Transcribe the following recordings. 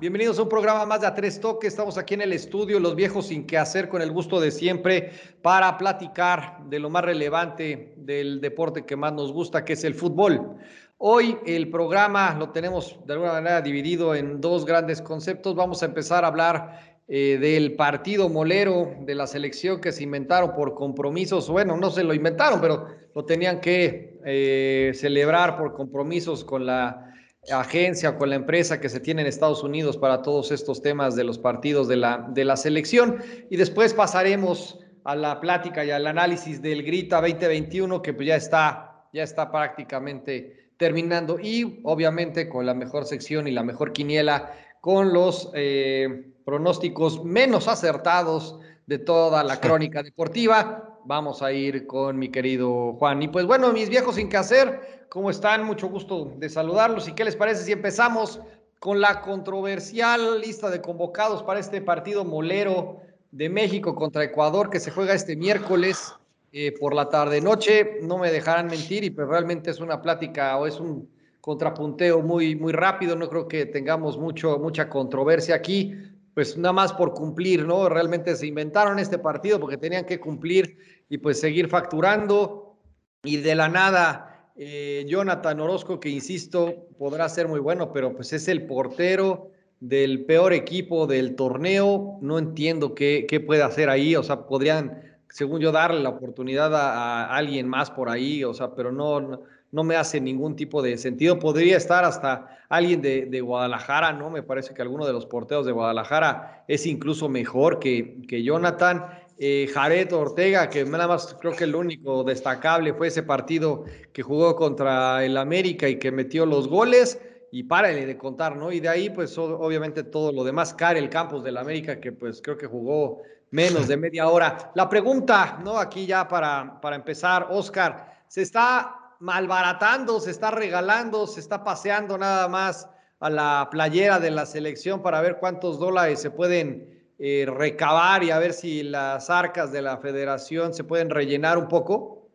Bienvenidos a un programa más de A Tres Toques. Estamos aquí en el estudio, los viejos sin qué hacer, con el gusto de siempre, para platicar de lo más relevante del deporte que más nos gusta, que es el fútbol. Hoy el programa lo tenemos de alguna manera dividido en dos grandes conceptos. Vamos a empezar a hablar eh, del partido molero de la selección que se inventaron por compromisos. Bueno, no se lo inventaron, pero lo tenían que eh, celebrar por compromisos con la agencia con la empresa que se tiene en Estados Unidos para todos estos temas de los partidos de la, de la selección. Y después pasaremos a la plática y al análisis del Grita 2021, que pues ya está, ya está prácticamente terminando. Y obviamente con la mejor sección y la mejor quiniela, con los eh, pronósticos menos acertados de toda la crónica deportiva. Vamos a ir con mi querido Juan. Y pues bueno, mis viejos sin que hacer, ¿Cómo están? Mucho gusto de saludarlos. ¿Y qué les parece si empezamos con la controversial lista de convocados para este partido molero de México contra Ecuador que se juega este miércoles eh, por la tarde-noche? No me dejarán mentir y pues realmente es una plática o es un contrapunteo muy, muy rápido. No creo que tengamos mucho, mucha controversia aquí. Pues nada más por cumplir, ¿no? Realmente se inventaron este partido porque tenían que cumplir y pues seguir facturando y de la nada eh, Jonathan Orozco, que insisto, podrá ser muy bueno, pero pues es el portero del peor equipo del torneo. No entiendo qué, qué puede hacer ahí. O sea, podrían, según yo, darle la oportunidad a, alguien más por ahí. O sea, pero no, no, me hace ningún tipo de sentido. Podría estar hasta alguien de, de, Guadalajara, ¿no? Me parece que alguno de los porteros de Guadalajara es incluso mejor que, que Jonathan eh, Jared Ortega, que nada más creo que el único destacable fue ese partido que jugó contra el América y que metió los goles. Y párale de contar, ¿no? Y de ahí, pues obviamente todo lo demás, Karel Campos del América, que pues creo que jugó menos de media hora. La pregunta, ¿no? Aquí ya para, para empezar, Oscar, ¿se está malbaratando, se está regalando, se está paseando nada más a la playera de la selección para ver cuántos dólares se pueden eh, recabar y a ver si las arcas de la federación se pueden rellenar un poco?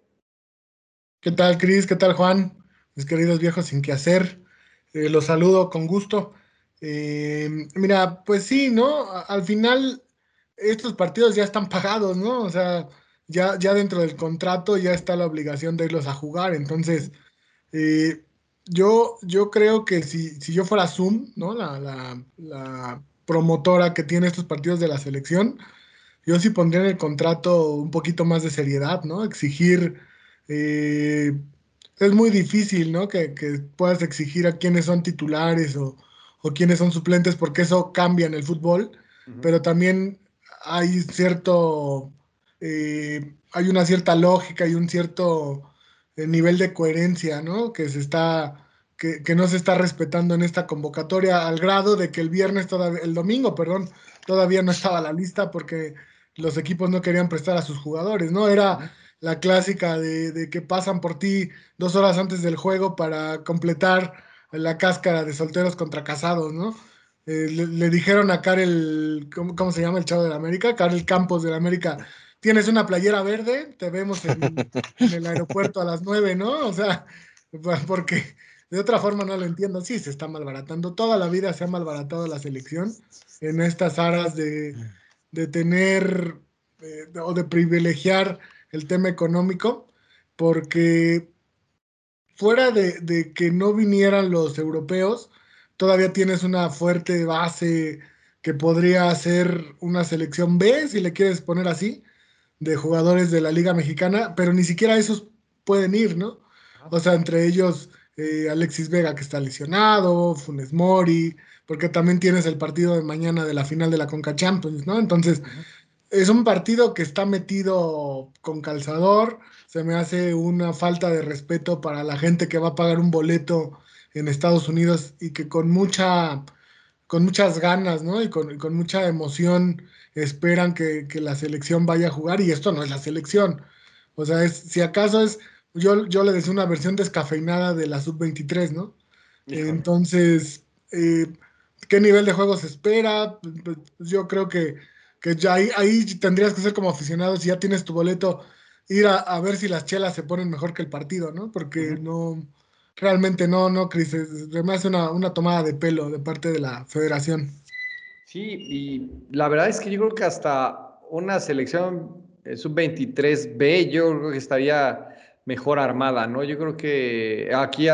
¿Qué tal, Cris? ¿Qué tal, Juan? Mis queridos viejos sin qué hacer. Eh, los saludo con gusto. Eh, mira, pues sí, ¿no? Al final, estos partidos ya están pagados, ¿no? O sea, ya, ya dentro del contrato ya está la obligación de irlos a jugar. Entonces, yo, yo creo que si, si yo fuera Zoom, ¿no? La, la, la promotora que tiene estos partidos de la selección, yo sí pondría en el contrato un poquito más de seriedad, ¿no? Exigir, eh, es muy difícil, ¿no? Que, puedas exigir a quiénes son titulares o, o quiénes son suplentes, porque eso cambia en el fútbol, pero también hay cierto, eh, hay una cierta lógica y un cierto eh, nivel de coherencia, ¿no? Que se está que, no se está respetando en esta convocatoria al grado de que el viernes, todavía, el domingo, perdón, todavía no estaba la lista porque los equipos no querían prestar a sus jugadores, ¿no? Era la clásica de, que pasan por ti dos horas antes del juego para completar la cáscara de solteros contra casados, ¿no? Eh, le, dijeron a Karel, ¿cómo, se llama el chavo de la América? Karel Campos de la América, tienes una playera verde, te vemos en, el aeropuerto a las nueve, ¿no? O sea, porque de otra forma no lo entiendo. Sí, se está malbaratando. Toda la vida se ha malbaratado la selección en estas aras de, tener eh, o de privilegiar el tema económico, porque fuera de, que no vinieran los europeos, todavía tienes una fuerte base que podría ser una selección B, si le quieres poner así, de jugadores de la Liga Mexicana, pero ni siquiera esos pueden ir, ¿no? O sea, entre ellos eh, Alexis Vega que está lesionado, Funes Mori, porque también tienes el partido de mañana de la final de la Conca Champions, ¿no? Entonces, es un partido que está metido con calzador, se me hace una falta de respeto para la gente que va a pagar un boleto en Estados Unidos y que con mucha con muchas ganas, ¿no? Y con, mucha emoción esperan que, que, la selección vaya a jugar y esto no es la selección. O sea, es, si acaso es yo, yo le decía una versión descafeinada de la sub-23, ¿no? Entonces, eh, qué nivel de juego se espera. Yo creo que, que ya ahí, ahí, tendrías que ser como aficionado, si ya tienes tu boleto, ir a, ver si las chelas se ponen mejor que el partido, ¿no? Porque no, realmente no, no, Cris, me hace una, tomada de pelo de parte de la federación. Sí, y la verdad es que yo creo que hasta una selección eh, sub-23B, yo creo que estaría mejor armada, ¿no? Yo creo que aquí,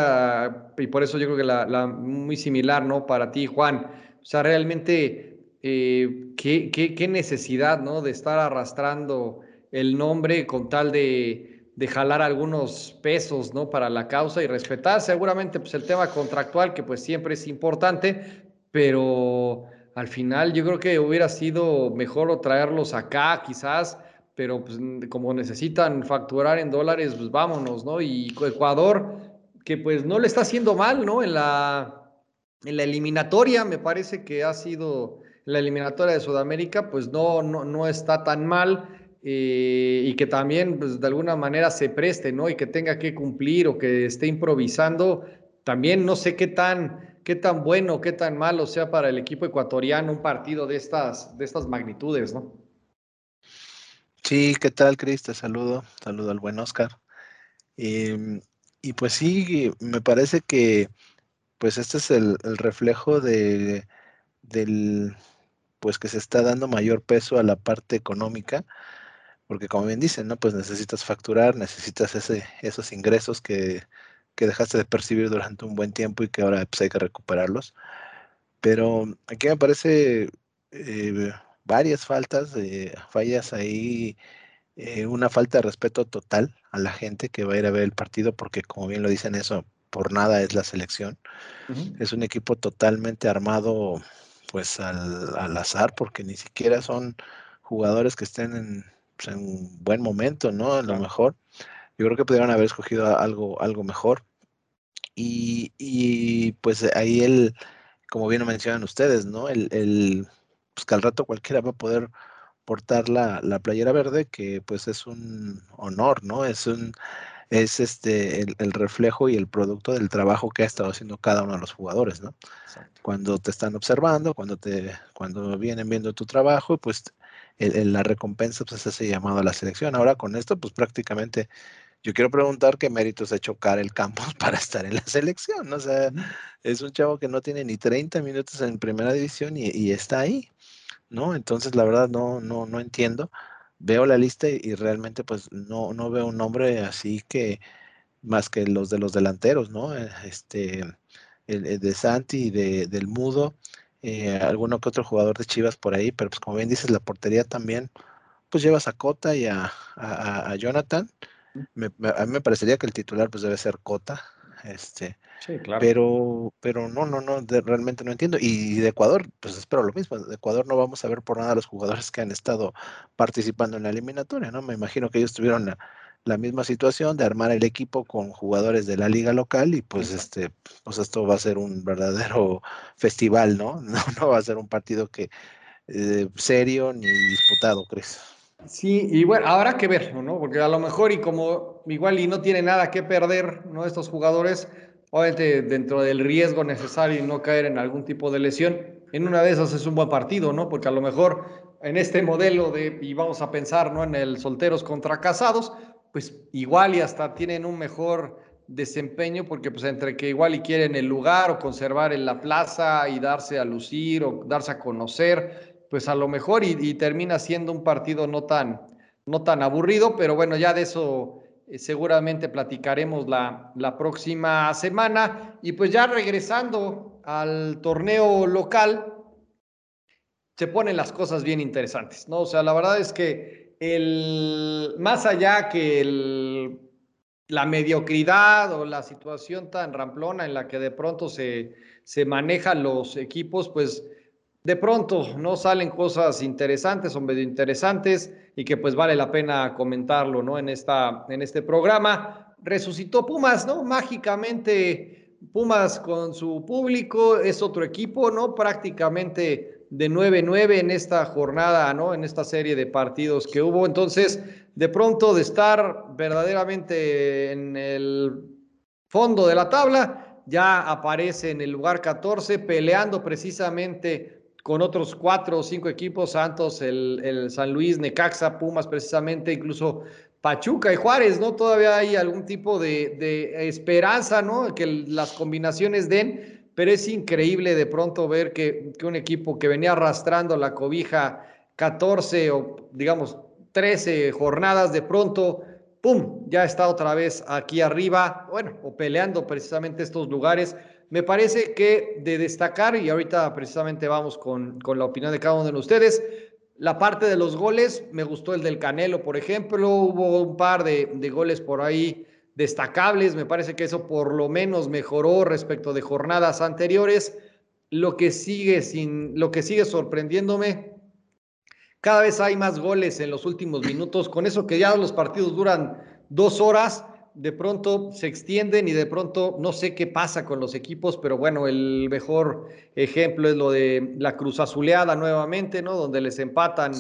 y por eso yo creo que la, muy similar, ¿no? Para ti, Juan. O sea, realmente, eh, ¿qué, qué, necesidad, ¿no? De estar arrastrando el nombre con tal de, de, jalar algunos pesos, ¿no? Para la causa y respetar seguramente, pues, el tema contractual, que pues siempre es importante, pero al final yo creo que hubiera sido mejor traerlos acá, quizás pero pues, como necesitan facturar en dólares, pues vámonos, ¿no? Y Ecuador, que pues no le está haciendo mal, ¿no? En la, en la eliminatoria, me parece que ha sido la eliminatoria de Sudamérica, pues no, no, no está tan mal. Eh, y que también pues, de alguna manera se preste, ¿no? Y que tenga que cumplir o que esté improvisando, también no sé qué tan, qué tan bueno, qué tan malo sea para el equipo ecuatoriano un partido de estas, de estas magnitudes, ¿no? Sí, ¿qué tal, Cris? Te saludo, saludo al buen Oscar. Em, y pues sí, me parece que pues este es el, reflejo de, del, pues que se está dando mayor peso a la parte económica, porque como bien dicen, ¿no? Pues necesitas facturar, necesitas ese, esos ingresos que, que dejaste de percibir durante un buen tiempo y que ahora pues, hay que recuperarlos. Pero aquí me parece eh, varias faltas, de fallas ahí, eh, una falta de respeto total a la gente que va a ir a ver el partido, porque como bien lo dicen eso, por nada es la selección. Es un equipo totalmente armado pues al, azar, porque ni siquiera son jugadores que estén en, pues, en buen momento, ¿no? A lo mejor. Yo creo que pudieron haber escogido algo, algo mejor. Y, y pues ahí el, como bien mencionan ustedes, ¿no? El, el pues que al rato cualquiera va a poder portar la, playera verde, que pues es un honor, ¿no? Es un es este el, reflejo y el producto del trabajo que ha estado haciendo cada uno de los jugadores, ¿no? Cuando te están observando, cuando te, cuando vienen viendo tu trabajo, pues la recompensa pues es ese llamado a la selección. Ahora con esto, pues prácticamente yo quiero preguntar qué méritos ha hecho el Campos para estar en la selección. O sea, es un chavo que no tiene ni 30 minutos en primera división y, está ahí, ¿no? Entonces, la verdad, no, no, no entiendo. Veo la lista y, realmente, pues, no, no veo un nombre así que más que los de los delanteros, ¿no? Eh, este, el, de Santi y de, del Mudo, eh, alguno que otro jugador de Chivas por ahí, pero pues como bien dices, la portería también, pues llevas a Cota y a, a Jonathan a mí me parecería que el titular pues debe ser Cota, este, sí, claro. pero, pero no, no, no, realmente no entiendo. Y de Ecuador, pues espero lo mismo. De Ecuador no vamos a ver por nada a los jugadores que han estado participando en la eliminatoria, ¿no? Me imagino que ellos tuvieron la, misma situación de armar el equipo con jugadores de la liga local y pues este, pues esto va a ser un verdadero festival, ¿no? No, no va a ser un partido que eh, serio ni disputado, ¿crees? Sí, y bueno, habrá que verlo, ¿no? Porque a lo mejor y como igual y no tiene nada que perder, ¿no? Estos jugadores, obviamente dentro del riesgo necesario y no caer en algún tipo de lesión, en una de esas es un buen partido, ¿no? Porque a lo mejor en este modelo de, y vamos a pensar, ¿no? En el solteros contra casados, pues igual y hasta tienen un mejor desempeño porque pues entre que igual y quieren el lugar o conservar en la plaza y darse a lucir o darse a conocer, pues a lo mejor y, termina siendo un partido no tan, no tan aburrido, pero bueno, ya de eso eh, seguramente platicaremos la, la próxima semana. Y pues ya regresando al torneo local, se ponen las cosas bien interesantes, ¿no? O sea, la verdad es que el, más allá que la mediocridad o la situación tan ramplona en la que de pronto se, se manejan los equipos, pues de pronto no salen cosas interesantes o medio interesantes y que pues vale la pena comentarlo, ¿no? En, esta, en este programa. Resucitó Pumas, ¿no? Mágicamente Pumas con su público es otro equipo, ¿no? Prácticamente de 9-9 en esta jornada, ¿no? En esta serie de partidos que hubo. Entonces, de pronto de estar verdaderamente en el fondo de la tabla, ya aparece en el lugar 14, peleando precisamente con otros cuatro o cinco equipos, Santos, el, San Luis, Necaxa, Pumas precisamente, incluso Pachuca y Juárez, ¿no? Todavía hay algún tipo de, esperanza, ¿no? Que las combinaciones den, pero es increíble de pronto ver que, que un equipo que venía arrastrando la cobija 14 o digamos 13 jornadas, de pronto ¡pum! Ya está otra vez aquí arriba, bueno, o peleando precisamente estos lugares. Me parece que de destacar, y ahorita precisamente vamos con, con la opinión de cada uno de ustedes, la parte de los goles, me gustó el del Canelo, por ejemplo, hubo un par de, de goles por ahí destacables, me parece que eso por lo menos mejoró respecto de jornadas anteriores. Lo que sigue sin, lo que sigue sorprendiéndome cada vez hay más goles en los últimos minutos. Con eso que ya los partidos duran dos horas, de pronto se extienden y de pronto no sé qué pasa con los equipos, pero bueno, el mejor ejemplo es lo de la Cruz Azuleada nuevamente, ¿no? Donde les empatan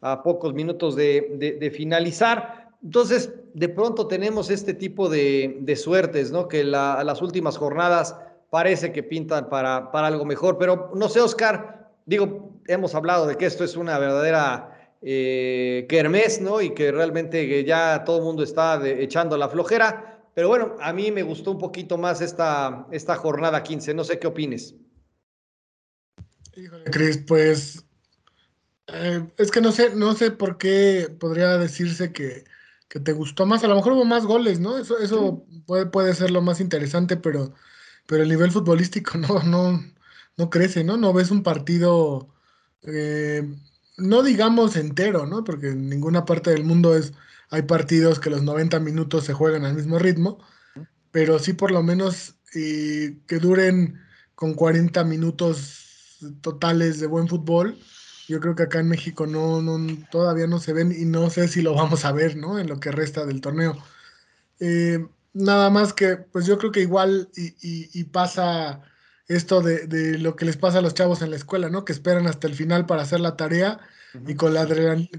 a pocos minutos de, finalizar. Entonces, de pronto tenemos este tipo de, suertes, ¿no? Que las últimas jornadas parece que pintan para, para algo mejor, pero no sé, Oscar, digo, hemos hablado de que esto es una verdadera eh, ¿no? Y que realmente ya todo el mundo está echando la flojera. Pero bueno, a mí me gustó un poquito más esta, esta jornada 15. No sé qué opines. Híjole, Cris, pues eh, es que no sé, no sé por qué podría decirse que, te gustó más. A lo mejor hubo más goles, ¿no? Eso, eso puede, puede ser lo más interesante, pero, pero el nivel futbolístico no, no, no crece, ¿no? No ves un partido eh, no digamos entero, ¿no? Porque en ninguna parte del mundo es, hay partidos que los 90 minutos se juegan al mismo ritmo, pero sí por lo menos que duren con 40 minutos totales de buen fútbol. Yo creo que acá en México no, todavía no se ven y no sé si lo vamos a ver, ¿no? En lo que resta del torneo. Eh, nada más que, pues yo creo que igual y pasa esto de, lo que les pasa a los chavos en la escuela, ¿no? Que esperan hasta el final para hacer la tarea y con la,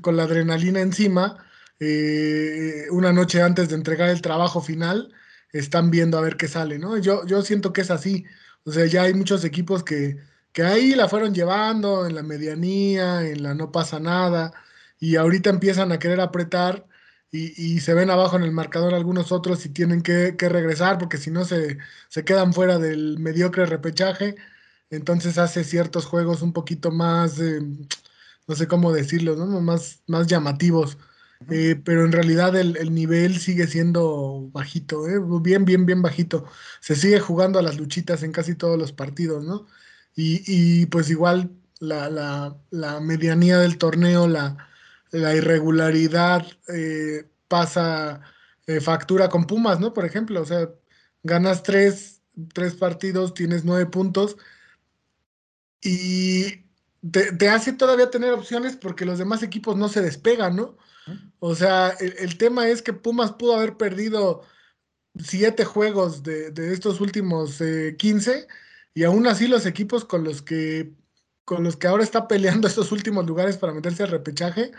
con la adrenalina encima, eh, una noche antes de entregar el trabajo final, están viendo a ver qué sale, ¿no? Yo, yo siento que es así. O sea, ya hay muchos equipos que, que ahí la fueron llevando en la medianía, en la no pasa nada, y ahorita empiezan a querer apretar y, se ven abajo en el marcador algunos otros y tienen que, regresar porque si no se, quedan fuera del mediocre repechaje. Entonces hace ciertos juegos un poquito más, eh, no sé cómo decirlo, ¿no? más, más llamativos. Eh, pero en realidad el, nivel sigue siendo bajito, ¿eh? bien, bien, bien bajito. Se sigue jugando a las luchitas en casi todos los partidos, ¿no? Y, pues igual la, la medianía del torneo, la, la irregularidad eh, pasa eh, factura con Pumas, ¿no? Por ejemplo, o sea, ganas tres, partidos, tienes nueve puntos y te, hace todavía tener opciones porque los demás equipos no se despegan, ¿no? O sea, el, tema es que Pumas pudo haber perdido siete juegos de, estos últimos eh, 15 y aún así los equipos con los que con los que ahora está peleando estos últimos lugares para meterse al repechaje,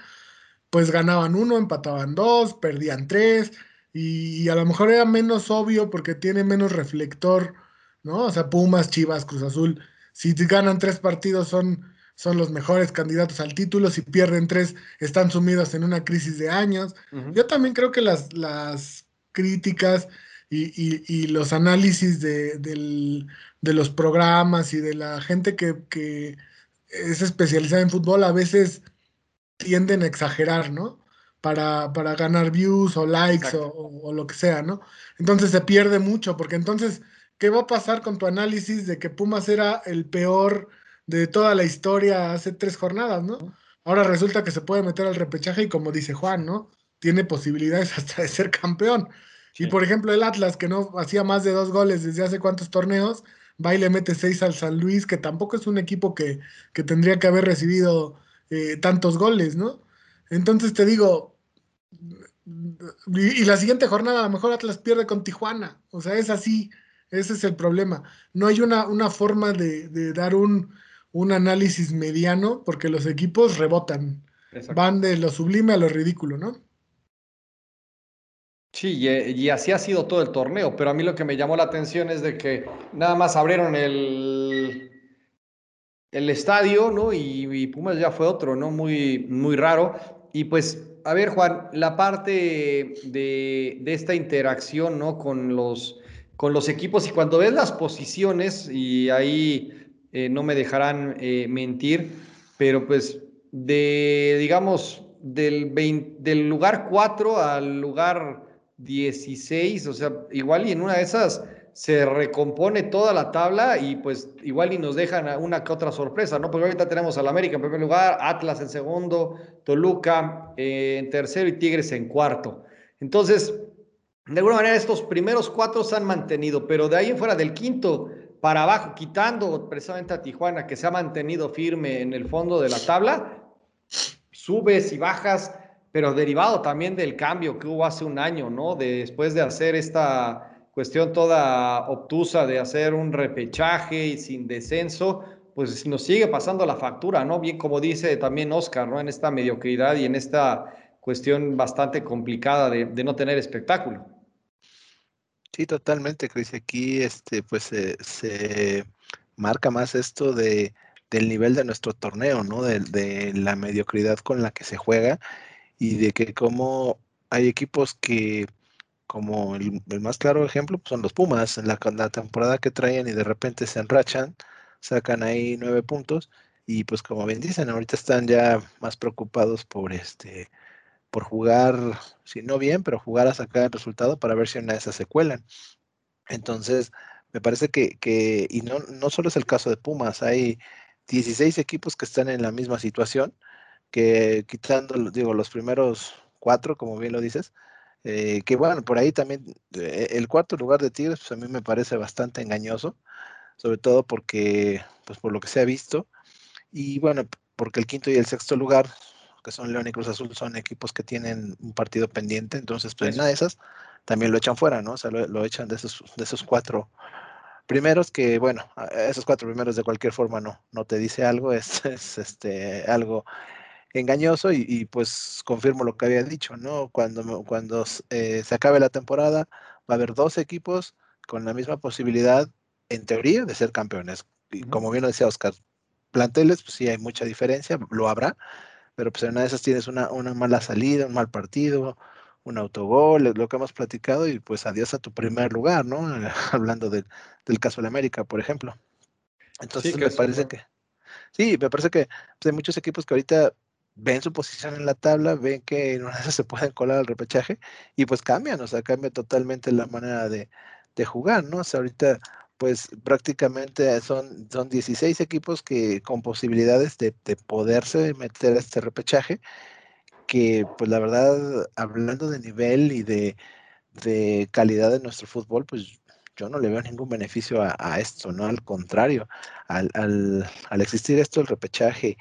pues ganaban uno, empataban dos, perdían tres, y, a lo mejor era menos obvio porque tiene menos reflector, ¿no? O sea, Pumas, Chivas, Cruz Azul, si ganan tres partidos son, son los mejores candidatos al título, si pierden tres están sumidos en una crisis de años. Yo también creo que las, las críticas y, los análisis de, de, los programas y de la gente que, que es especializada en fútbol a veces tienden a exagerar, ¿no? Para, para ganar views o likes o, lo que sea, ¿no? Entonces se pierde mucho, porque entonces, ¿qué va a pasar con tu análisis de que Pumas era el peor de toda la historia hace tres jornadas, ¿no? Ahora resulta que se puede meter al repechaje y como dice Juan, ¿no? Tiene posibilidades hasta de ser campeón. Y por ejemplo, el Atlas, que no hacía más de dos goles desde hace cuántos torneos, va y le mete seis al San Luis, que tampoco es un equipo que, que tendría que haber recibido eh, tantos goles, ¿no? Entonces te digo, y, la siguiente jornada a lo mejor Atlas pierde con Tijuana, o sea, es así, ese es el problema. No hay una, una forma de, dar un, un, análisis mediano porque los equipos rebotan, van de lo sublime a lo ridículo, ¿no? Sí, y, así ha sido todo el torneo, pero a mí lo que me llamó la atención es de que nada más abrieron el, el estadio, ¿no? Y, Pumas ya fue otro, ¿no? Muy, muy raro. Y pues, a ver, Juan, la parte de, esta interacción, ¿no? Con los, con los equipos y cuando ves las posiciones, y ahí eh, no me dejarán eh, mentir, pero pues de, digamos, del, del lugar 4 al lugar 16, o sea, igual y en una de esas se recompone toda la tabla y pues igual y nos dejan una que otra sorpresa, ¿no? Porque ahorita tenemos al América en primer lugar, Atlas en segundo, Toluca eh, en tercero y Tigres en cuarto. Entonces, de alguna manera estos primeros cuatro se han mantenido, pero de ahí en fuera del quinto para abajo, quitando precisamente a Tijuana, que se ha mantenido firme en el fondo de la tabla, subes y bajas, pero derivado también del cambio que hubo hace un año, ¿no? después de hacer esta cuestión toda obtusa de hacer un repechaje y sin descenso, pues nos sigue pasando la factura, ¿no? Bien como dice también Oscar, ¿no? En esta mediocridad y en esta cuestión bastante complicada de, no tener espectáculo. Sí, totalmente, Cris. Aquí este, pues se marca más esto de, del nivel de nuestro torneo, ¿no? De, de, la mediocridad con la que se juega y de que como hay equipos que, como el, más claro ejemplo, pues, son los Pumas, en la, la, temporada que traen y de repente se enrachan, sacan ahí nueve puntos y pues como bien dicen, ahorita están ya más preocupados por este por jugar, si no bien, pero jugar a sacar el resultado para ver si una de esas se cuelan. Entonces, me parece que, que y no, no solo es el caso de Pumas, hay 16 equipos que están en la misma situación, que quitando, digo, los primeros cuatro, como bien lo dices, eh, que bueno, por ahí también eh, el cuarto lugar de Tigres, pues a mí me parece bastante engañoso, sobre todo porque, pues por lo que se ha visto, y bueno, porque el quinto y el sexto lugar, que son León y Cruz Azul, son equipos que tienen un partido pendiente, entonces pues una de esas también lo echan fuera, ¿no? O sea, lo, echan de esos, de esos cuatro primeros que, bueno, esos cuatro primeros de cualquier forma no, no te dice algo, es, es este, algo engañoso y, pues confirmo lo que había dicho, ¿no? Cuando, cuando eh, se acabe la temporada va a haber dos equipos con la misma posibilidad, en teoría, de ser campeones. Y como bien lo decía Oscar, planteles, pues sí hay mucha diferencia, lo habrá, pero pues en una de esas tienes una, una mala salida, un mal partido, un autogol, lo que hemos platicado, y pues adiós a tu primer lugar, ¿no? Hablando del caso de América, por ejemplo. Entonces me parece que, sí, me parece que pues, hay muchos equipos que ahorita ven su posición en la tabla, ven que en una de se pueden colar al repechaje y pues cambian, o sea, cambia totalmente la manera de, jugar, ¿no? O sea, ahorita pues prácticamente son, son 16 equipos que con posibilidades de, poderse meter a este repechaje, que pues la verdad, hablando de nivel y de, calidad de nuestro fútbol, pues yo no le veo ningún beneficio a, esto, ¿no? Al contrario, al, al, existir esto, el repechaje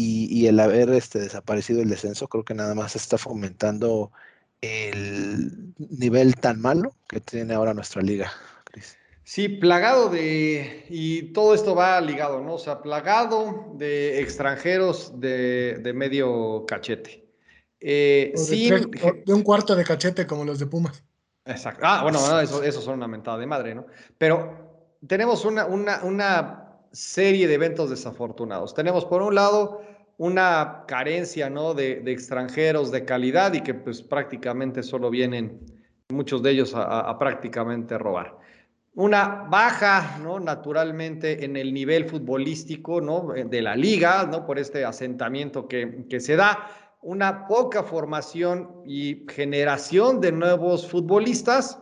y, el haber este, desaparecido el descenso, creo que nada más está fomentando el nivel tan malo que tiene ahora nuestra liga, Sí, plagado de, y todo esto va ligado, ¿no? O sea, plagado de extranjeros de, medio cachete. Eh, de, un cuarto de cachete como los de Pumas. Exacto. Ah, bueno, eso, eso son una mentada de madre, ¿no? Pero tenemos una, una, una serie de eventos desafortunados. Tenemos por un lado una carencia ¿no? de, extranjeros de calidad y que pues prácticamente solo vienen muchos de ellos a, prácticamente robar. Una baja, ¿no? Naturalmente en el nivel futbolístico, ¿no? De la liga, ¿no? Por este asentamiento que, que se da. Una poca formación y generación de nuevos futbolistas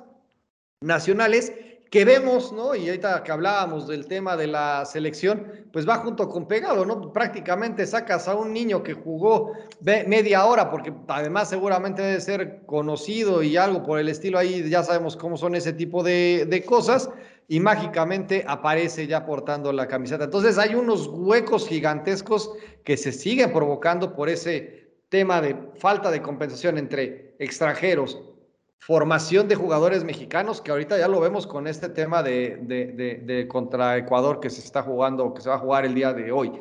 nacionales que vemos, ¿no? Y ahorita que hablábamos del tema de la selección, pues va junto con pegado, ¿no? Prácticamente sacas a un niño que jugó media hora, porque además seguramente debe ser conocido y algo por el estilo ahí, ya sabemos cómo son ese tipo de, cosas, y mágicamente aparece ya portando la camiseta. Entonces hay unos huecos gigantescos que se siguen provocando por ese tema de falta de compensación entre extranjeros formación de jugadores mexicanos, que ahorita ya lo vemos con este tema de, contra Ecuador que se está jugando, que se va a jugar el día de hoy.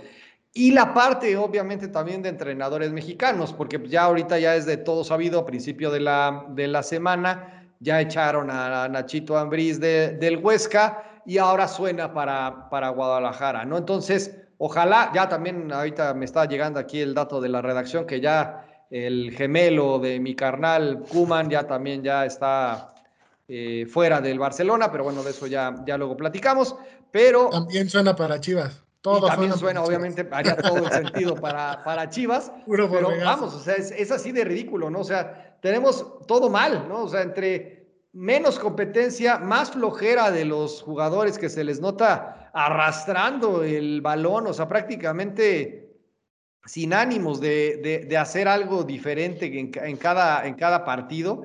Y la parte, obviamente, también de entrenadores mexicanos, porque ya ahorita ya es de todo sabido, a principio de la, de la semana, ya echaron a Nachito Ambriz del Huesca y ahora suena para, para Guadalajara, ¿no? Entonces, ojalá, ya también ahorita me está llegando aquí el dato de la redacción, que ya el gemelo de mi carnal Kuman ya también ya está eh, fuera del Barcelona, pero bueno, de eso ya, ya luego platicamos. Pero también suena para Chivas. Todo también suena, obviamente, haría todo el sentido para, para Chivas. pero vamos, o sea, es, es, así de ridículo, ¿no? O sea, tenemos todo mal, ¿no? O sea, entre menos competencia, más flojera de los jugadores que se les nota arrastrando el balón, o sea, prácticamente sin ánimos de, de, hacer algo diferente en, en, cada, en cada partido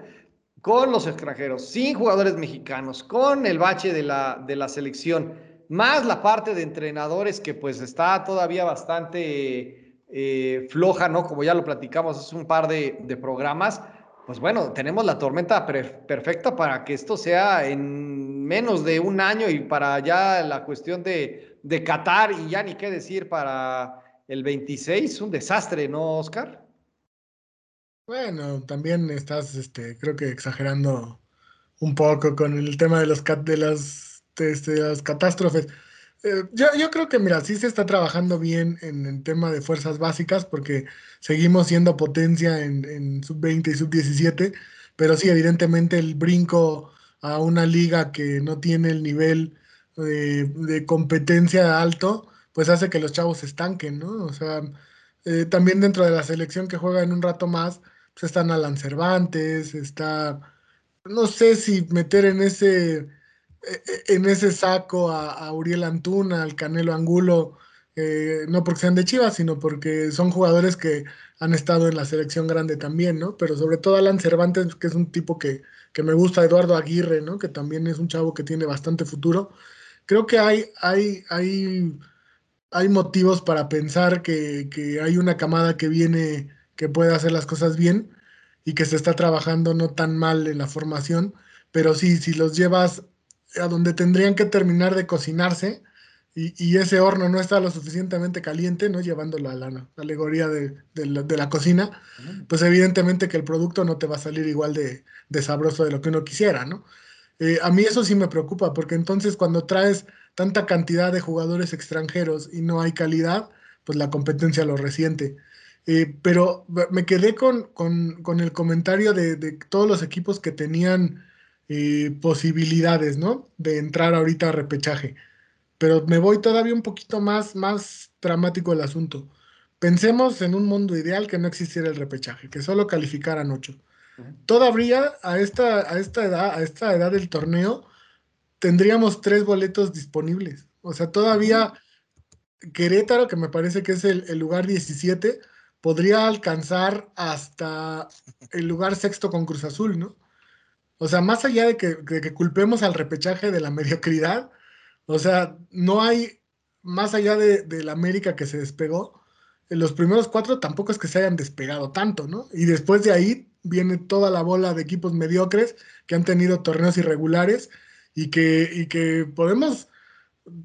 con los extranjeros, sin jugadores mexicanos, con el bache de la, de la selección, más la parte de entrenadores que pues está todavía bastante eh, floja, ¿no? Como ya lo platicamos hace un par de, de programas, pues bueno, tenemos la tormenta perfecta para que esto sea en menos de un año y para ya la cuestión de, de Qatar y ya ni qué decir para el 26, un desastre, ¿no, Oscar? Bueno, también estás, este, creo que exagerando un poco con el tema de los de las, este, las catástrofes. Eh, yo, yo, creo que, mira, sí se está trabajando bien en el tema de fuerzas básicas porque seguimos siendo potencia en, en sub-20 y sub-17, pero sí, evidentemente el brinco a una liga que no tiene el nivel de, de competencia alto, pues hace que los chavos se estanquen, ¿no? O sea, eh, también dentro de la selección que juega en un rato más, pues están Alan Cervantes, está, no sé si meter en ese, e, e, en ese saco a, Uriel Antuna, al Canelo Angulo, eh, no porque sean de Chivas, sino porque son jugadores que han estado en la selección grande también, ¿no? Pero sobre todo Alan Cervantes, que es un tipo que, que me gusta, Eduardo Aguirre, ¿no? Que también es un chavo que tiene bastante futuro. Creo que hay, hay, hay, hay motivos para pensar que, que hay una camada que viene que puede hacer las cosas bien y que se está trabajando no tan mal en la formación, pero sí, si los llevas a donde tendrían que terminar de cocinarse y, ese horno no está lo suficientemente caliente, ¿no? Llevándolo a la, alegoría de, la, cocina, pues evidentemente que el producto no te va a salir igual de, sabroso de lo que uno quisiera, ¿no? Eh, a mí eso sí me preocupa, porque entonces cuando traes tanta cantidad de jugadores extranjeros y no hay calidad, pues la competencia lo resiente. Eh, pero me quedé con, el comentario de, todos los equipos que tenían eh, posibilidades, ¿no? De entrar ahorita a repechaje. Pero me voy todavía un poquito más, más dramático el asunto. Pensemos en un mundo ideal que no existiera el repechaje, que solo calificaran ocho. Todavía a esta, a esta edad, a esta edad del torneo, tendríamos tres boletos disponibles. O sea, todavía Querétaro, que me parece que es el, el lugar 17, podría alcanzar hasta el lugar sexto con Cruz Azul, ¿no? O sea, más allá de que, culpemos al repechaje de la mediocridad, o sea, no hay, más allá de, la América que se despegó, en los primeros cuatro tampoco es que se hayan despegado tanto, ¿no? Y después de ahí viene toda la bola de equipos mediocres que han tenido torneos irregulares y que, y que podemos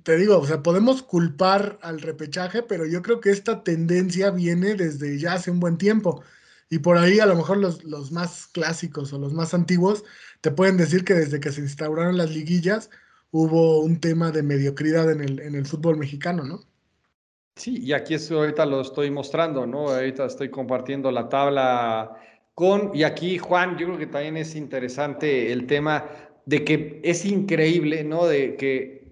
te digo, o sea, podemos culpar al repechaje, pero yo creo que esta tendencia viene desde ya hace un buen tiempo. Y por ahí a lo mejor los, los más clásicos o los más antiguos te pueden decir que desde que se instauraron las liguillas hubo un tema de mediocridad en el, en el fútbol mexicano, ¿no? Sí, y aquí estoy, ahorita lo estoy mostrando, ¿no? Ahorita estoy compartiendo la tabla con, y aquí Juan, yo creo que también es interesante el tema de que es increíble, ¿no? De que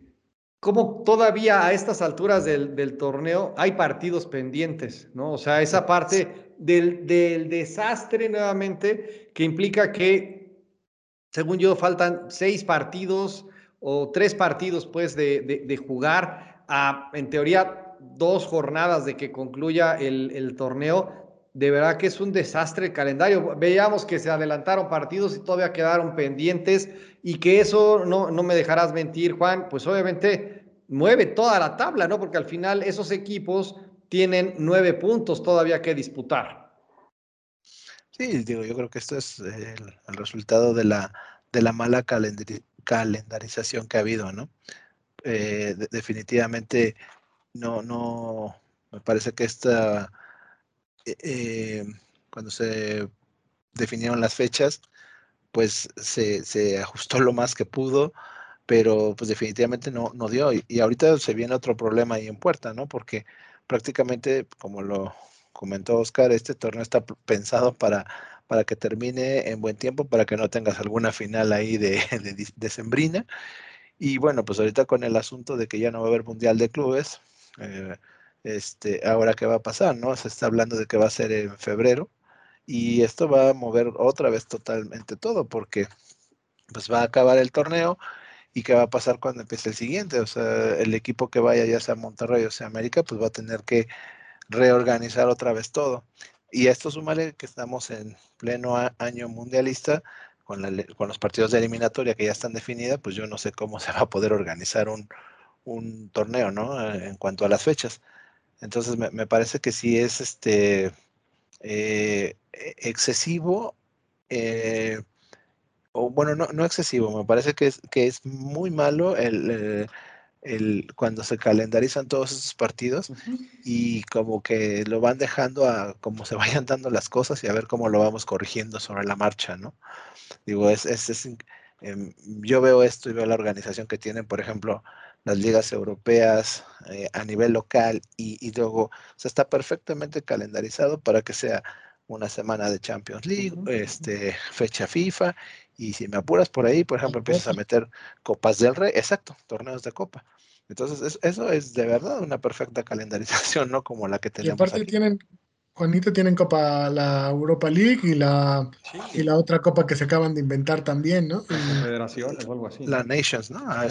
cómo todavía a estas alturas del, torneo hay partidos pendientes, ¿no? O sea, esa parte del, desastre nuevamente que implica que, según yo, faltan seis partidos o tres partidos, pues, de, jugar a, en teoría, dos jornadas de que concluya el, torneo. De verdad que es un desastre el calendario. Veíamos que se adelantaron partidos y todavía quedaron pendientes y que eso no, no me dejarás mentir, Juan, pues obviamente mueve toda la tabla, ¿no? Porque al final esos equipos tienen nueve puntos todavía que disputar. Sí, digo, yo creo que esto es el, resultado de la, de la mala calendarización que ha habido, ¿no? Eh, definitivamente no, no, parece que esta, eh, cuando se definieron las fechas, pues se, se, ajustó lo más que pudo, pero pues definitivamente no, no dio. Y, ahorita se viene otro problema ahí en puerta, ¿no? Porque prácticamente, como lo comentó Oscar, este torneo está pensado para, para que termine en buen tiempo, para que no tengas alguna final ahí de, de, de sembrina. Y bueno, pues ahorita con el asunto de que ya no va a haber Mundial de Clubes, eh, este, ahora qué va a pasar, ¿no? Se está hablando de que va a ser en febrero y esto va a mover otra vez totalmente todo porque pues va a acabar el torneo y qué va a pasar cuando empiece el siguiente, o sea, el equipo que vaya ya sea Monterrey o sea América, pues va a tener que reorganizar otra vez todo. Y esto sumale que estamos en pleno año mundialista, con, con, los partidos de eliminatoria que ya están definidas, pues yo no sé cómo se va a poder organizar un, un torneo, ¿no? En cuanto a las fechas. Entonces me, me parece que sí es este eh, excesivo, eh, o bueno, no, no excesivo, me parece que es, que es muy malo el, eh, el, cuando se calendarizan todos esos partidos y como que lo van dejando a como se vayan dando las cosas y a ver cómo lo vamos corrigiendo sobre la marcha, ¿no? Digo, es, es, es em, yo veo esto y veo la organización que tienen, por ejemplo, las ligas europeas eh, a nivel local y, y, luego, o sea, está perfectamente calendarizado para que sea una semana de Champions League, este, fecha FIFA, y si me apuras por ahí, por ejemplo, empiezas a meter Copas del Rey, exacto, torneos de Copa. Entonces, eso es de verdad una perfecta calendarización, ¿no? Como la que tenemos. Y aparte tienen, Juanito, tienen Copa la Europa League y la, y la otra Copa que se acaban de inventar también, ¿no? Federación o algo así. La Nations, ¿no? Ah,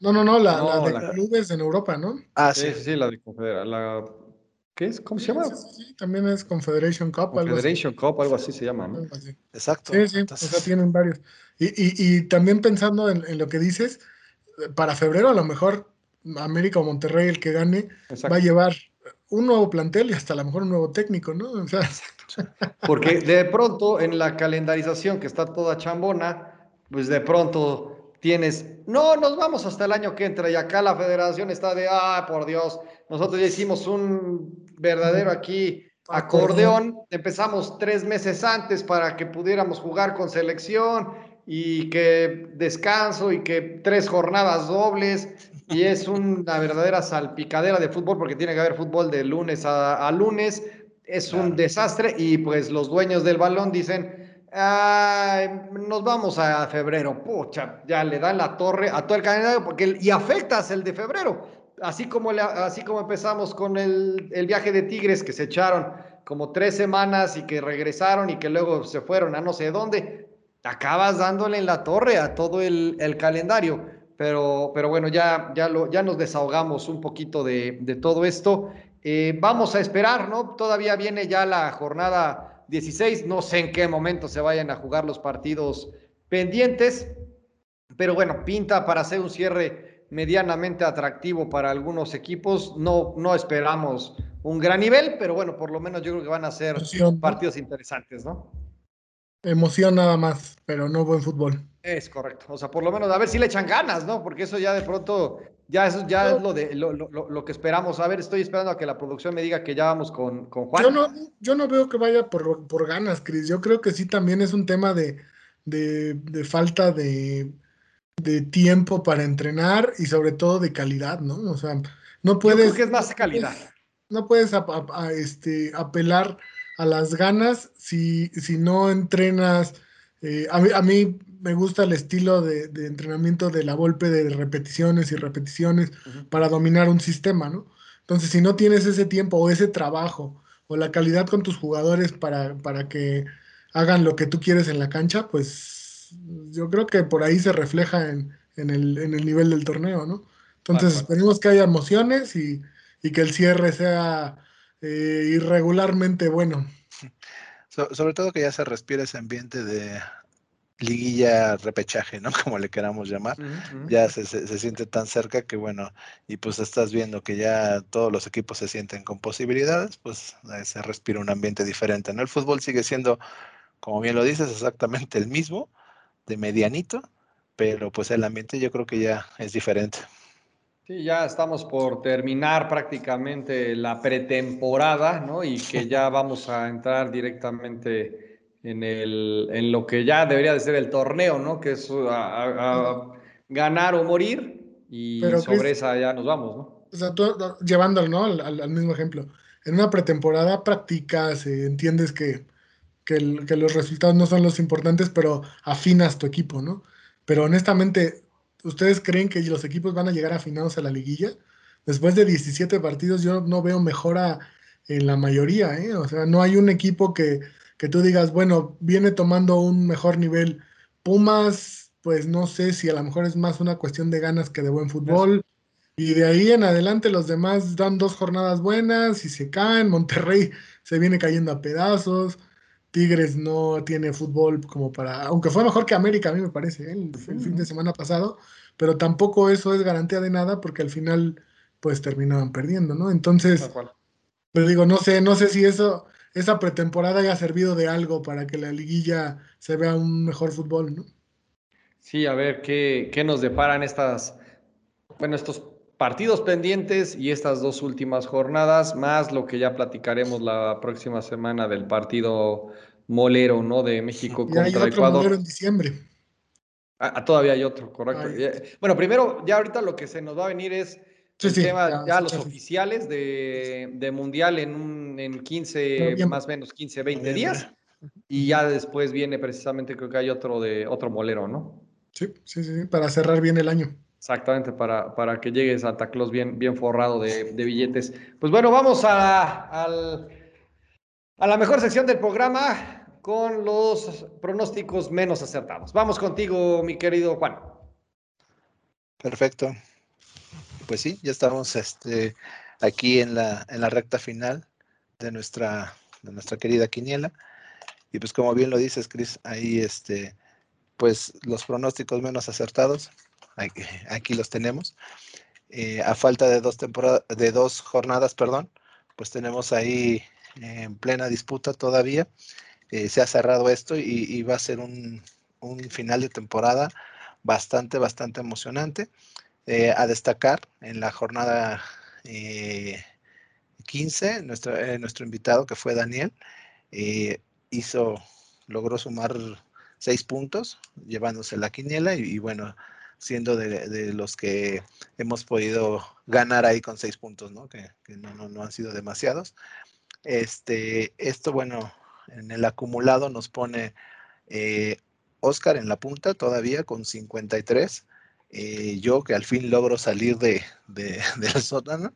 no, no, no, la, la de clubes en Europa, ¿no? Ah, sí. Sí, sí, la de Confederación. ¿Qué es? ¿Cómo se llama? Sí, también es Confederation Cup. Confederation Cup, algo así se llama, ¿no? Exacto. Sí, sí, o sea, tienen varios. Y, y, y también pensando en, en, lo que dices, para febrero a lo mejor América o Monterrey, el que gane, va a llevar un nuevo plantel y hasta a lo mejor un nuevo técnico, ¿no? O sea... Porque de pronto en la calendarización que está toda chambona, pues de pronto tienes, no, nos vamos hasta el año que entra y acá la federación está de, ah, por Dios, nosotros ya hicimos un verdadero aquí acordeón, empezamos tres meses antes para que pudiéramos jugar con selección y que descanso y que tres jornadas dobles y es una verdadera salpicadera de fútbol porque tiene que haber fútbol de lunes a, a lunes, es un desastre y pues los dueños del balón dicen, nos vamos a febrero, pucha, ya le dan la torre a todo el calendario porque y afectas el de febrero, así como, así como empezamos con el, el viaje de Tigres que se echaron como tres semanas y que regresaron y que luego se fueron a no sé dónde, acabas dándole en la torre a todo el, el calendario. Pero, pero bueno, ya, ya, lo, ya nos desahogamos un poquito de, de todo esto. Eh, vamos a esperar, ¿no? Todavía viene ya la jornada 16, no sé en qué momento se vayan a jugar los partidos pendientes, pero bueno, pinta para hacer un cierre medianamente atractivo para algunos equipos. No, no esperamos un gran nivel, pero bueno, por lo menos yo creo que van a ser partidos interesantes, ¿no? Emoción nada más, pero no buen fútbol. Es correcto. O sea, por lo menos a ver si le echan ganas, ¿no? Porque eso ya de pronto, ya eso ya es lo, de, lo, lo, lo, que esperamos. A ver, estoy esperando a que la producción me diga que ya vamos con, con Juan. Yo no, yo no veo que vaya por, por ganas, Cris. Yo creo que sí también es un tema de, de, de falta de, de, tiempo para entrenar y sobre todo de calidad, ¿no? O sea, no puedes. Yo creo que es más calidad. No puedes, a, a, a, este, apelar a las ganas si, si no entrenas. Eh, a, mí, a, mí, me gusta el estilo de, de, entrenamiento de la golpe de repeticiones y repeticiones uh -huh. para dominar un sistema, ¿no? Entonces, si no tienes ese tiempo o ese trabajo o la calidad con tus jugadores para, para que hagan lo que tú quieres en la cancha, pues yo creo que por ahí se refleja en, en, el, en el, nivel del torneo, ¿no? Entonces, esperemos que haya emociones y, y que el cierre sea eh, irregularmente bueno. So, sobre todo que ya se respira ese ambiente de liguilla repechaje, ¿no? Como le queramos llamar. Uh -huh. Ya se, se, se, siente tan cerca que bueno, y pues estás viendo que ya todos los equipos se sienten con posibilidades, pues eh, se respira un ambiente diferente, ¿no? El fútbol sigue siendo, como bien lo dices, exactamente el mismo, de medianito, pero pues el ambiente yo creo que ya es diferente. Sí, ya estamos por terminar prácticamente la pretemporada, ¿no? Y que ya vamos a entrar directamente en, el, en lo que ya debería de ser el torneo, ¿no? Que es a, ganar o morir y sobre esa ya nos vamos, ¿no? O sea, tú, llevándolo, ¿no? Al, mismo ejemplo. En una pretemporada practicas, eh, entiendes que, que, que los resultados no son los importantes, pero afinas tu equipo, ¿no? Pero honestamente, ¿Ustedes creen que los equipos van a llegar afinados a la liguilla? Después de 17 partidos yo no veo mejora en la mayoría, ¿eh? O sea, no hay un equipo que, que tú digas, bueno, viene tomando un mejor nivel. Pumas, pues no sé si a lo mejor es más una cuestión de ganas que de buen fútbol. Y de ahí en adelante los demás dan dos jornadas buenas y se caen. Monterrey se viene cayendo a pedazos. Tigres no tiene fútbol como para, aunque fue mejor que América, a mí me parece, ¿eh? el, fin de semana pasado, pero tampoco eso es garantía de nada porque al final pues terminaban perdiendo, ¿no? Entonces, pues digo, no sé, no sé si eso, esa pretemporada haya servido de algo para que la liguilla se vea un mejor fútbol, ¿no? Sí, a ver qué, qué nos deparan estas, bueno, estos partidos pendientes y estas dos últimas jornadas, más lo que ya platicaremos la próxima semana del partido molero, ¿no? De México contra hay otro Ecuador. Molero en diciembre. Ah, ah todavía hay otro, correcto. Bueno, primero, ya ahorita lo que se nos va a venir es el tema, ya, los oficiales de, de, Mundial en, un, en 15, más o menos 15, 20 días. Y ya después viene precisamente, creo que hay otro de otro molero, ¿no? Sí, sí, sí, para cerrar bien el año. Exactamente, para, para que llegue Santa Claus bien, bien forrado de, billetes. Pues bueno, vamos a, a la mejor sección del programa con los pronósticos menos acertados. Vamos contigo, mi querido Juan. Perfecto. Pues sí, ya estamos este, aquí en la, en la recta final de nuestra, de nuestra querida quiniela. Y pues como bien lo dices, Cris, ahí este, pues los pronósticos menos acertados aquí, los tenemos. Eh, a falta de dos de dos jornadas, perdón, pues tenemos ahí en plena disputa todavía. Eh, se ha cerrado esto y, va a ser un, final de temporada bastante, bastante emocionante. Eh, a destacar en la jornada 15, nuestro, nuestro invitado que fue Daniel, hizo, logró sumar seis puntos, llevándose la quiniela y bueno, siendo de, los que hemos podido ganar ahí con seis puntos, ¿no? Que, no, no, han sido demasiados. Este, esto, bueno, en el acumulado nos pone eh, Oscar en la punta todavía con 53. Eh, yo que al fin logro salir de, de, del sótano,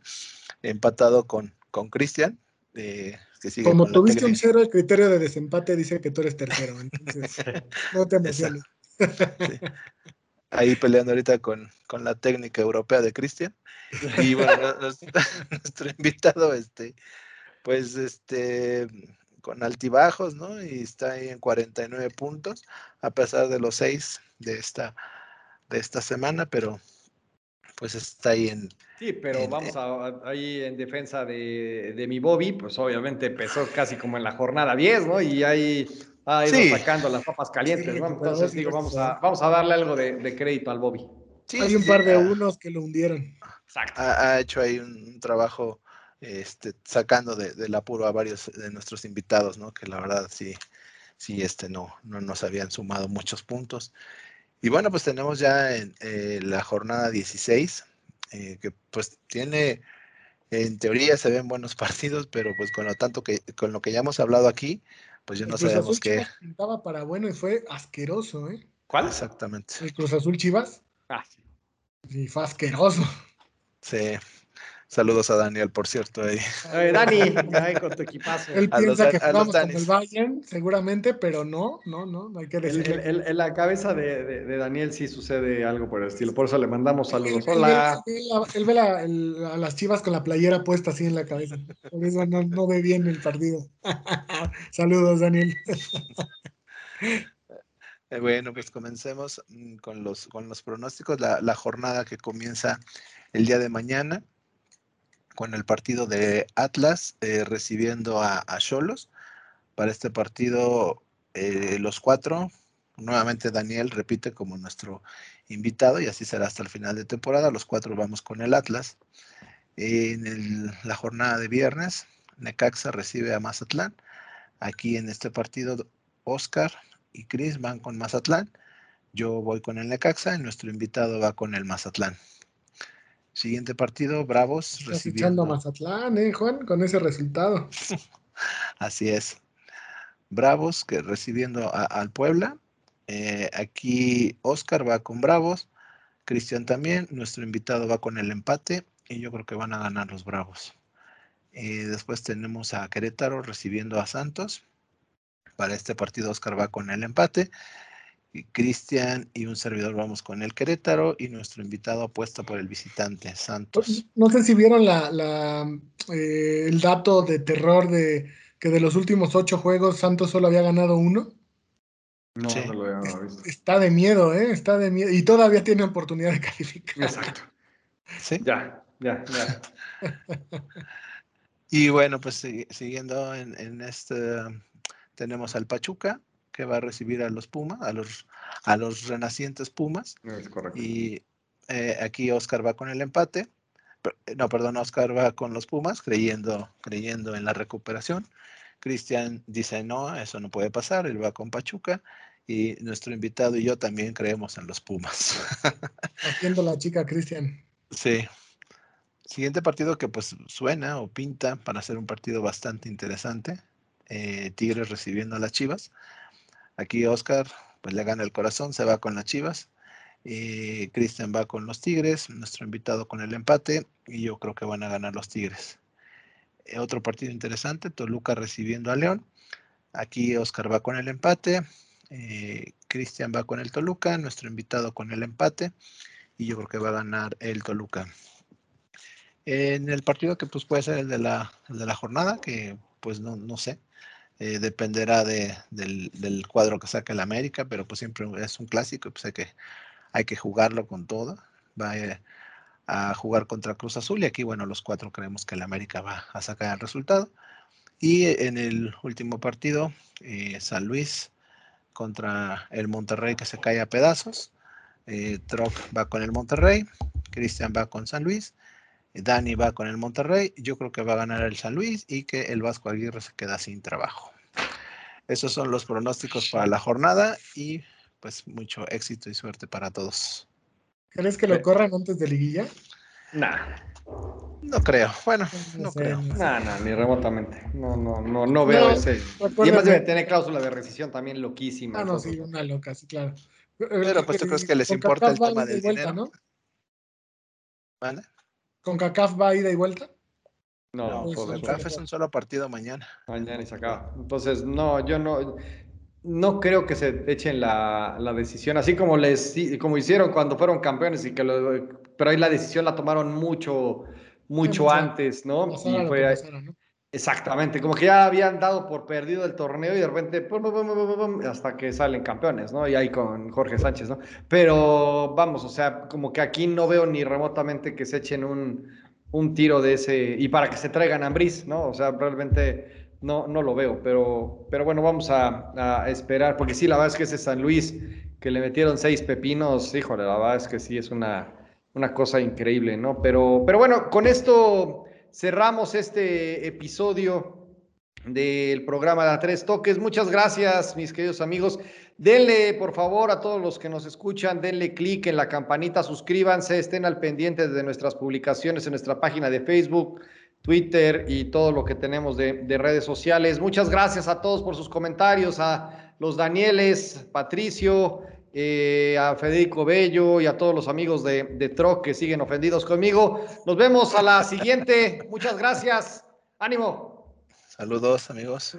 empatado con Cristian. Eh, Como tuviste un cero, el criterio de desempate dice que tú eres tercero, entonces no te emociones. ahí peleando ahorita con, con la técnica europea de Cristian. Y bueno, nuestro, invitado, este, pues, este, con altibajos, ¿no? Y está ahí en 49 puntos, a pesar de los seis de esta, de esta semana, pero pues está ahí en... Sí, pero vamos a, ahí en defensa de, de, mi Bobby, pues obviamente empezó casi como en la jornada 10, ¿no? Y ahí ha ido sacando las papas calientes, Entonces digo, vamos a, vamos a darle algo de, crédito al Bobby. Sí, Hay un par de unos que lo hundieron. Exacto. Ha, hecho ahí un, trabajo este, sacando de, del apuro a varios de nuestros invitados, ¿no? Que la verdad sí, sí, este, no, no nos habían sumado muchos puntos. Y bueno, pues tenemos ya en eh, la jornada 16, eh, que pues tiene, en teoría se ven buenos partidos, pero pues con lo tanto que, con lo que ya hemos hablado aquí, pues ya no sabemos qué. Pintaba para bueno y fue asqueroso, ¿eh? ¿Cuál? Exactamente. El Cruz Azul Chivas. Ah, sí. Sí, fue asqueroso. Sí. Saludos a Daniel, por cierto. Ahí. Dani, ahí con tu equipazo. Él piensa que jugamos con el Bayern, seguramente, pero no, no, no, no hay que decirle. En la cabeza de, de, Daniel sí sucede algo por el estilo, por eso le mandamos saludos. Hola. Él, ve, a las chivas con la playera puesta así en la cabeza. Por eso no, no ve bien el partido. saludos, Daniel. Eh, bueno, pues comencemos mm, con los, con los pronósticos. La, la jornada que comienza el día de mañana con el partido de Atlas eh, recibiendo a Cholos. Para este partido, eh, los cuatro nuevamente Daniel repite como nuestro invitado y así será hasta el final de temporada. Los cuatro vamos con el Atlas. En la jornada de viernes, Necaxa recibe a Mazatlán. Aquí en este partido, Oscar y Chris van con Mazatlán. Yo voy con el Necaxa y nuestro invitado va con el Mazatlán. Siguiente partido, Bravos Estás recibiendo a Mazatlán, ¿eh, Juan? Con ese resultado. Así es. Bravos que recibiendo al Puebla. Eh, aquí Oscar va con Bravos. Cristian también. Nuestro invitado va con el empate. Y yo creo que van a ganar los Bravos. Eh, después tenemos a Querétaro recibiendo a Santos. Para este partido Oscar va con el empate. Cristian y un servidor vamos con el Querétaro y nuestro invitado apuesta por el visitante, Santos. No sé si vieron la, eh, el dato de terror de que de los últimos ocho juegos Santos solo había ganado uno. No, no lo había visto. Está de miedo, ¿eh? Está de miedo. Y todavía tiene oportunidad de calificar. Exacto. Sí. Ya, ya, ya. y bueno, pues siguiendo en, en este, tenemos al Pachuca, que va a recibir a los Pumas, a los, a los renacientes Pumas. Es correcto. Y eh, aquí Oscar va con el empate. No, perdón, Oscar va con los Pumas, creyendo, creyendo en la recuperación. Cristian dice, no, eso no puede pasar, él va con Pachuca. Y nuestro invitado y yo también creemos en los Pumas. Haciendo la chica, Cristian. Sí. Siguiente partido que pues suena o pinta para ser un partido bastante interesante. Eh, Tigres recibiendo a las Chivas. Aquí Oscar pues le gana el corazón, se va con las Chivas. y Cristian va con los Tigres, nuestro invitado con el empate y yo creo que van a ganar los Tigres. Eh, otro partido interesante, Toluca recibiendo a León. Aquí Oscar va con el empate, eh, Cristian va con el Toluca, nuestro invitado con el empate y yo creo que va a ganar el Toluca. En el partido que pues puede ser el de la, de la jornada, que pues no, no sé, eh, dependerá de, del, cuadro que saque el América, pero pues siempre es un clásico, pues hay que, hay que jugarlo con todo. Va eh, a, jugar contra Cruz Azul y aquí, bueno, los cuatro creemos que el América va a sacar el resultado. Y en el último partido, eh, San Luis contra el Monterrey que se cae a pedazos. Troc va con el Monterrey, Cristian va con San Luis Dani va con el Monterrey, yo creo que va a ganar el San Luis y que el Vasco Aguirre se queda sin trabajo. Esos son los pronósticos para la jornada y pues mucho éxito y suerte para todos. ¿Crees que lo corran antes de liguilla? Nah. No creo, bueno, no, creo. No, no, ni remotamente. No, no, no, no veo ese. Y además debe tener cláusula de rescisión también loquísima. Ah, no, sí, una loca, sí, claro. Pero pues tú crees que les importa el tema del dinero. ¿no? ¿Vale? ¿Con CACAF va ida y vuelta? No, no CACAF es un solo partido mañana. Mañana y se acaba. Entonces, no, yo no, no creo que se echen la, la, decisión, así como les como hicieron cuando fueron campeones y que lo, pero ahí la decisión la tomaron mucho, mucho antes, ¿no? Y fue, ¿no? Exactamente, como que ya habían dado por perdido el torneo y de repente hasta que salen campeones, ¿no? Y ahí con Jorge Sánchez, ¿no? Pero vamos, o sea, como que aquí no veo ni remotamente que se echen un, un tiro de ese y para que se traigan a Ambris, ¿no? O sea, realmente no, no lo veo, pero, pero bueno, vamos a, esperar, porque sí, la verdad es que ese San Luis que le metieron seis pepinos, híjole, la verdad es que sí es una, una cosa increíble, ¿no? Pero, pero bueno, con esto cerramos este episodio del programa de Tres Toques. Muchas gracias, mis queridos amigos. Denle, por favor, a todos los que nos escuchan, denle clic en la campanita, suscríbanse, estén al pendiente de nuestras publicaciones en nuestra página de Facebook, Twitter y todo lo que tenemos de, de redes sociales. Muchas gracias a todos por sus comentarios, a los Danieles, Patricio, eh, a Federico Bello y a todos los amigos de, de Troc que siguen ofendidos conmigo. Nos vemos a la siguiente. Muchas gracias. Ánimo. Saludos, amigos.